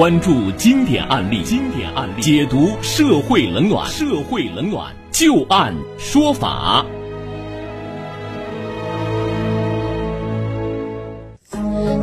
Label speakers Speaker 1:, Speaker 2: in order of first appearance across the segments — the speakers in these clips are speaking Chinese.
Speaker 1: 关注经典案例，经典案例解读社会冷暖，社会冷暖就案说法。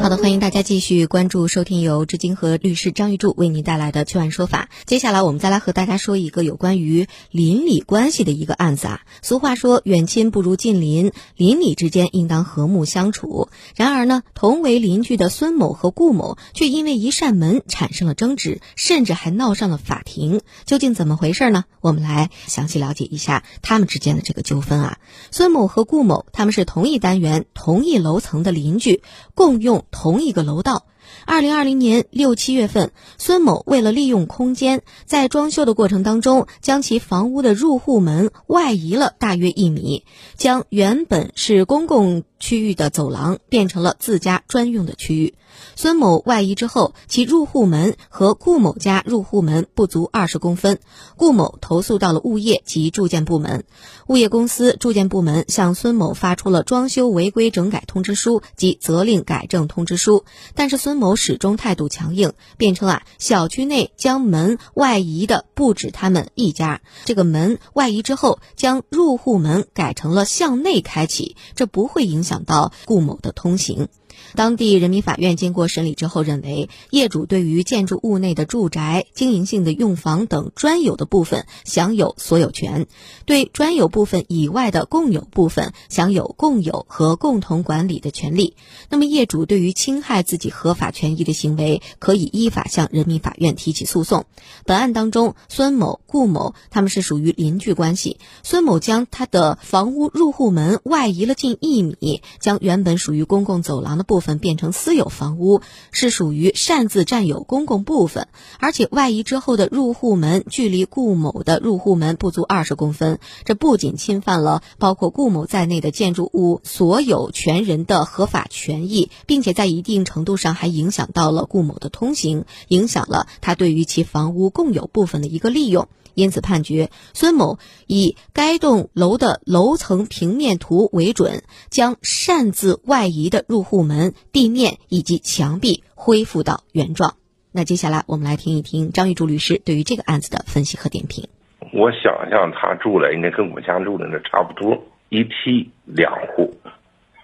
Speaker 2: 好的，欢迎大家继续关注收听由知金和律师张玉柱为您带来的《去案说法》。接下来，我们再来和大家说一个有关于邻里关系的一个案子啊。俗话说“远亲不如近邻”，邻里之间应当和睦相处。然而呢，同为邻居的孙某和顾某却因为一扇门产生了争执，甚至还闹上了法庭。究竟怎么回事呢？我们来详细了解一下他们之间的这个纠纷啊。孙某和顾某他们是同一单元、同一楼层的邻居，共用。同一个楼道，二零二零年六七月份，孙某为了利用空间，在装修的过程当中，将其房屋的入户门外移了大约一米，将原本是公共区域的走廊变成了自家专用的区域。孙某外移之后，其入户门和顾某家入户门不足二十公分。顾某投诉到了物业及住建部门，物业公司、住建部门向孙某发出了装修违规整改通知书及责令改正通知书，但是孙某始终态度强硬，辩称啊，小区内将门外移的不止他们一家，这个门外移之后，将入户门改成了向内开启，这不会影响到顾某的通行。当地人民法院经过审理之后认为，业主对于建筑物内的住宅、经营性的用房等专有的部分享有所有权，对专有部分以外的共有部分享有共有和共同管理的权利。那么，业主对于侵害自己合法权益的行为，可以依法向人民法院提起诉讼。本案当中，孙某、顾某他们是属于邻居关系。孙某将他的房屋入户门外移了近一米，将原本属于公共走廊的部分变成私有房屋，是属于擅自占有公共部分，而且外移之后的入户门距离顾某的入户门不足二十公分，这不仅侵犯了包括顾某在内的建筑物所有权人的合法权益，并且在一定程度上还影响到了顾某的通行，影响了他对于其房屋共有部分的一个利用。因此，判决孙某以该栋楼的楼层平面图为准，将擅自外移的入户门、地面以及墙壁恢复到原状。那接下来，我们来听一听张玉柱律师对于这个案子的分析和点评。
Speaker 3: 我想象他住的应该跟我家住的那差不多，一梯两户，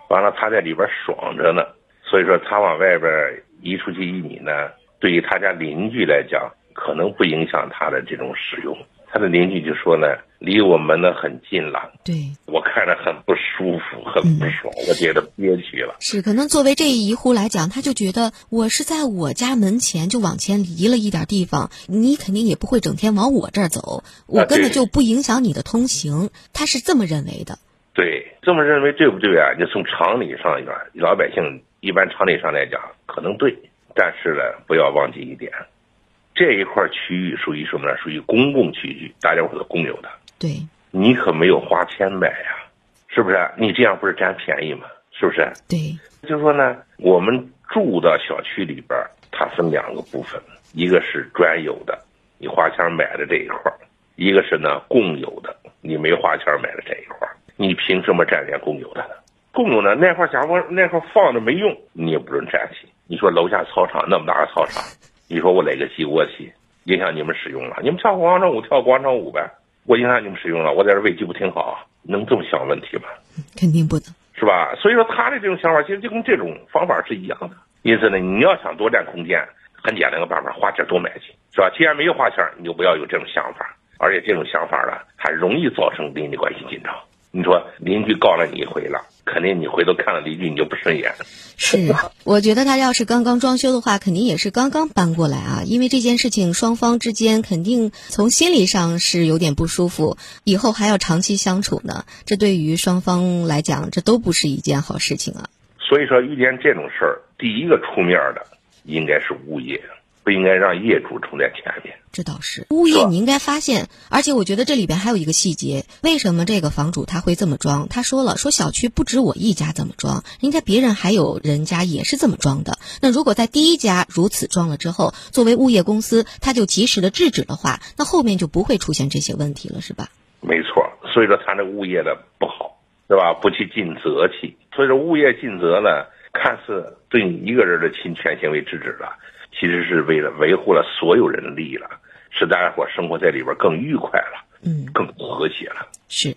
Speaker 3: 完了他在里边爽着呢，所以说他往外边移出去一米呢，对于他家邻居来讲。可能不影响他的这种使用。他的邻居就说呢，离我们呢很近了。
Speaker 2: 对，
Speaker 3: 我看着很不舒服，很不爽，我觉得憋屈了。
Speaker 2: 是，可能作为这一户来讲，他就觉得我是在我家门前就往前离了一点地方，你肯定也不会整天往我这儿走，我根本就不影响你的通行。他是这么认为的。
Speaker 3: 对，这么认为对不对啊？你从常理上讲，老百姓一般常理上来讲可能对，但是呢，不要忘记一点。这一块区域属于什么呢？属于公共区域，大家伙都共有的。
Speaker 2: 对，
Speaker 3: 你可没有花钱买呀，是不是？你这样不是占便宜吗？是不是？
Speaker 2: 对，
Speaker 3: 就说呢，我们住的小区里边，它分两个部分，一个是专有的，你花钱买的这一块一个是呢共有的，你没花钱买的这一块你凭什么占人家共有的呢？共有的那块假如那块放着没用，你也不准占去。你说楼下操场那么大个操场。你说我垒个鸡窝去，影响你们使用了？你们跳广场舞跳广场舞呗，我影响你们使用了？我在这喂鸡不挺好？能这么想问题吗？
Speaker 2: 肯定不能，
Speaker 3: 是吧？所以说他的这种想法其实就跟这种方法是一样的。因此呢，你要想多占空间，很简单的办法，花钱多买去，是吧？既然没有花钱，你就不要有这种想法，而且这种想法呢，还容易造成邻里关系紧张。你说邻居告了你一回了，肯定你回头看了邻居你就不顺眼。
Speaker 2: 是，我觉得他要是刚刚装修的话，肯定也是刚刚搬过来啊。因为这件事情双方之间肯定从心理上是有点不舒服，以后还要长期相处呢。这对于双方来讲，这都不是一件好事情啊。
Speaker 3: 所以说，遇见这种事儿，第一个出面的应该是物业。不应该让业主冲在前面，
Speaker 2: 这倒是物业，你应该发现。而且我觉得这里边还有一个细节，为什么这个房主他会这么装？他说了，说小区不止我一家这么装，人家别人还有人家也是这么装的。那如果在第一家如此装了之后，作为物业公司，他就及时的制止的话，那后面就不会出现这些问题了，是吧？
Speaker 3: 没错，所以说他这物业的不好，是吧？不去尽责去，所以说物业尽责呢，看似对你一个人的侵权行为制止了。其实是为了维护了所有人的利益了，使大家伙生活在里边更愉快了，
Speaker 2: 嗯，
Speaker 3: 更和谐了。
Speaker 2: 是。